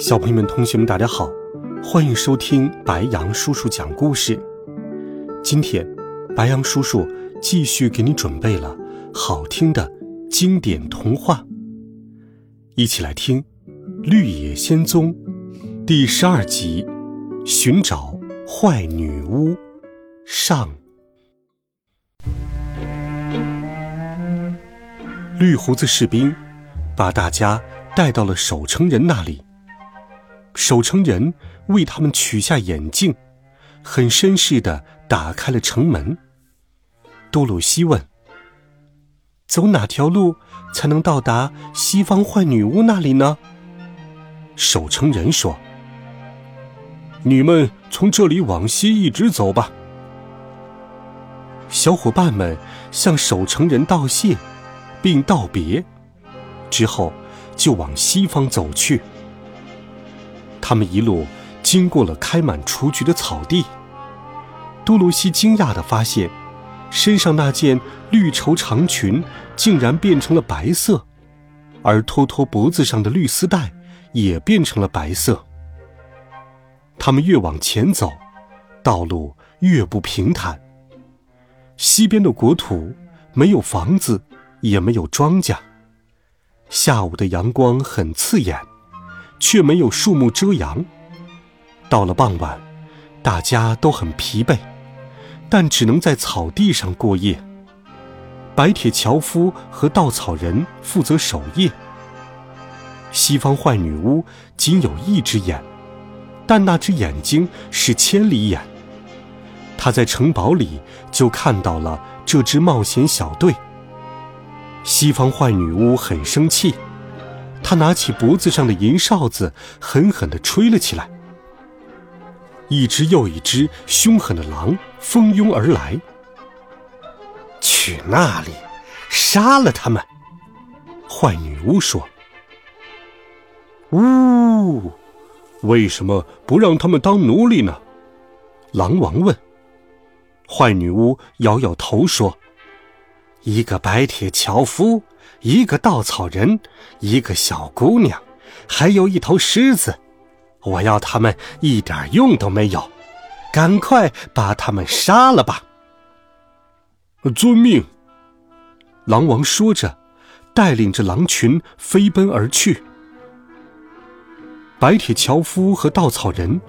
小朋友们、同学们，大家好，欢迎收听白羊叔叔讲故事。今天，白羊叔叔继续给你准备了好听的经典童话，一起来听《绿野仙踪》第十二集《寻找坏女巫》上。绿胡子士兵把大家带到了守城人那里。守城人为他们取下眼镜，很绅士的打开了城门。多鲁西问：“走哪条路才能到达西方坏女巫那里呢？”守城人说：“你们从这里往西一直走吧。”小伙伴们向守城人道谢，并道别，之后就往西方走去。他们一路经过了开满雏菊的草地。多罗西惊讶地发现，身上那件绿绸长裙竟然变成了白色，而托托脖子上的绿丝带也变成了白色。他们越往前走，道路越不平坦。西边的国土没有房子，也没有庄稼。下午的阳光很刺眼。却没有树木遮阳。到了傍晚，大家都很疲惫，但只能在草地上过夜。白铁樵夫和稻草人负责守夜。西方坏女巫仅有一只眼，但那只眼睛是千里眼。她在城堡里就看到了这支冒险小队。西方坏女巫很生气。他拿起脖子上的银哨子，狠狠地吹了起来。一只又一只凶狠的狼蜂拥而来。去那里，杀了他们！坏女巫说：“呜，为什么不让他们当奴隶呢？”狼王问。坏女巫摇摇头说：“一个白铁樵夫。”一个稻草人，一个小姑娘，还有一头狮子，我要他们一点用都没有，赶快把他们杀了吧！遵命。狼王说着，带领着狼群飞奔而去。白铁樵夫和稻草人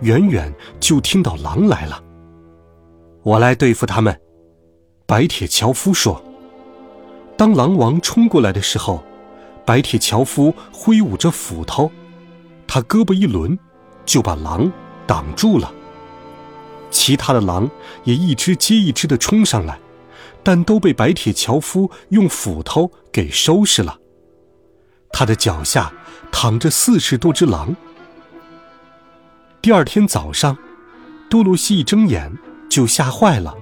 远远就听到狼来了，我来对付他们。白铁樵夫说。当狼王冲过来的时候，白铁樵夫挥舞着斧头，他胳膊一抡，就把狼挡住了。其他的狼也一只接一只的冲上来，但都被白铁樵夫用斧头给收拾了。他的脚下躺着四十多只狼。第二天早上，多罗西一睁眼就吓坏了。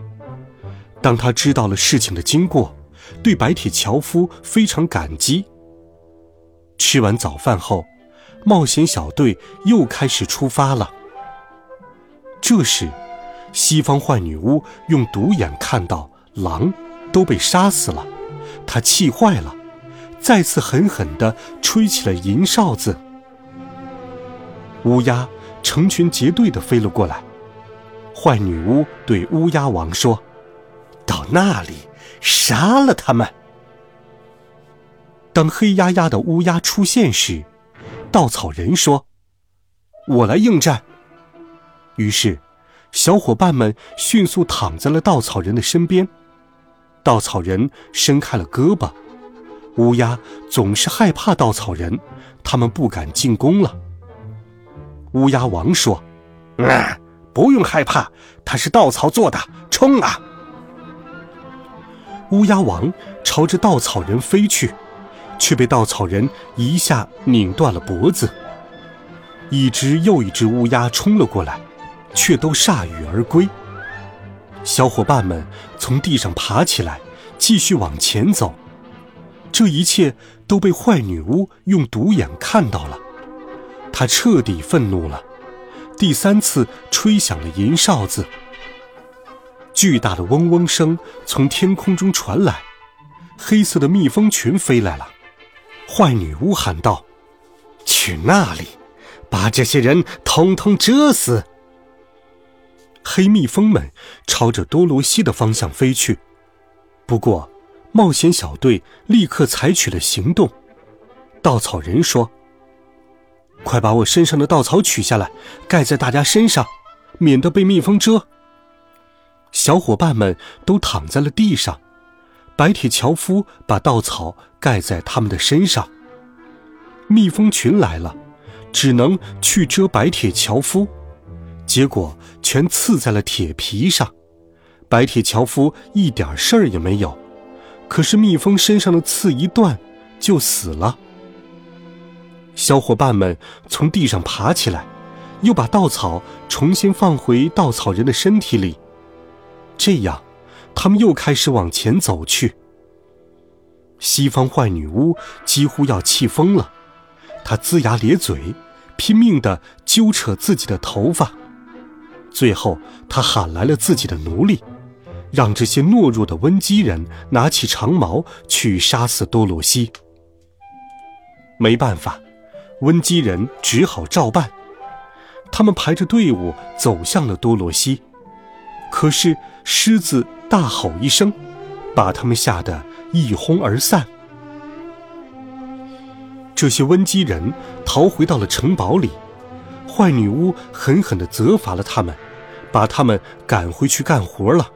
当他知道了事情的经过。对白铁樵夫非常感激。吃完早饭后，冒险小队又开始出发了。这时，西方坏女巫用独眼看到狼都被杀死了，她气坏了，再次狠狠地吹起了银哨子。乌鸦成群结队地飞了过来。坏女巫对乌鸦王说：“到那里。”杀了他们！当黑压压的乌鸦出现时，稻草人说：“我来应战。”于是，小伙伴们迅速躺在了稻草人的身边。稻草人伸开了胳膊。乌鸦总是害怕稻草人，他们不敢进攻了。乌鸦王说：“啊，不用害怕，它是稻草做的，冲啊！”乌鸦王朝着稻草人飞去，却被稻草人一下拧断了脖子。一只又一只乌鸦冲了过来，却都铩羽而归。小伙伴们从地上爬起来，继续往前走。这一切都被坏女巫用独眼看到了，她彻底愤怒了，第三次吹响了银哨子。巨大的嗡嗡声从天空中传来，黑色的蜜蜂群飞来了。坏女巫喊道：“去那里，把这些人统统蛰死！”黑蜜蜂们朝着多罗西的方向飞去，不过，冒险小队立刻采取了行动。稻草人说：“快把我身上的稻草取下来，盖在大家身上，免得被蜜蜂蛰。”小伙伴们都躺在了地上，白铁樵夫把稻草盖在他们的身上。蜜蜂群来了，只能去蛰白铁樵夫。结果全刺在了铁皮上，白铁樵夫一点事儿也没有。可是蜜蜂身上的刺一断，就死了。小伙伴们从地上爬起来，又把稻草重新放回稻草人的身体里。这样，他们又开始往前走去。西方坏女巫几乎要气疯了，她龇牙咧嘴，拼命地揪扯自己的头发。最后，他喊来了自己的奴隶，让这些懦弱的温基人拿起长矛去杀死多罗西。没办法，温基人只好照办。他们排着队伍走向了多罗西，可是狮子大吼一声，把他们吓得一哄而散。这些温基人逃回到了城堡里。坏女巫狠狠地责罚了他们，把他们赶回去干活了。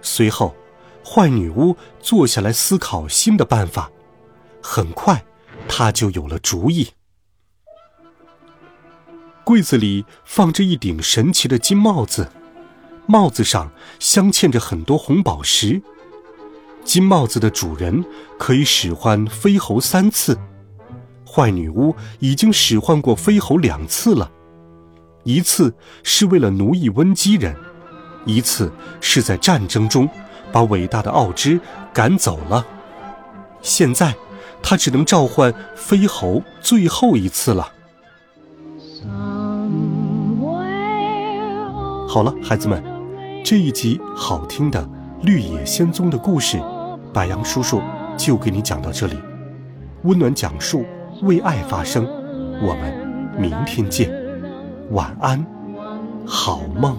随后，坏女巫坐下来思考新的办法。很快，她就有了主意。柜子里放着一顶神奇的金帽子，帽子上镶嵌着很多红宝石。金帽子的主人可以使唤飞猴三次。坏女巫已经使唤过飞猴两次了，一次是为了奴役温基人，一次是在战争中把伟大的奥芝赶走了。现在，他只能召唤飞猴最后一次了。好了，孩子们，这一集好听的《绿野仙踪》的故事，白杨叔叔就给你讲到这里。温暖讲述。为爱发声，我们明天见，晚安，好梦。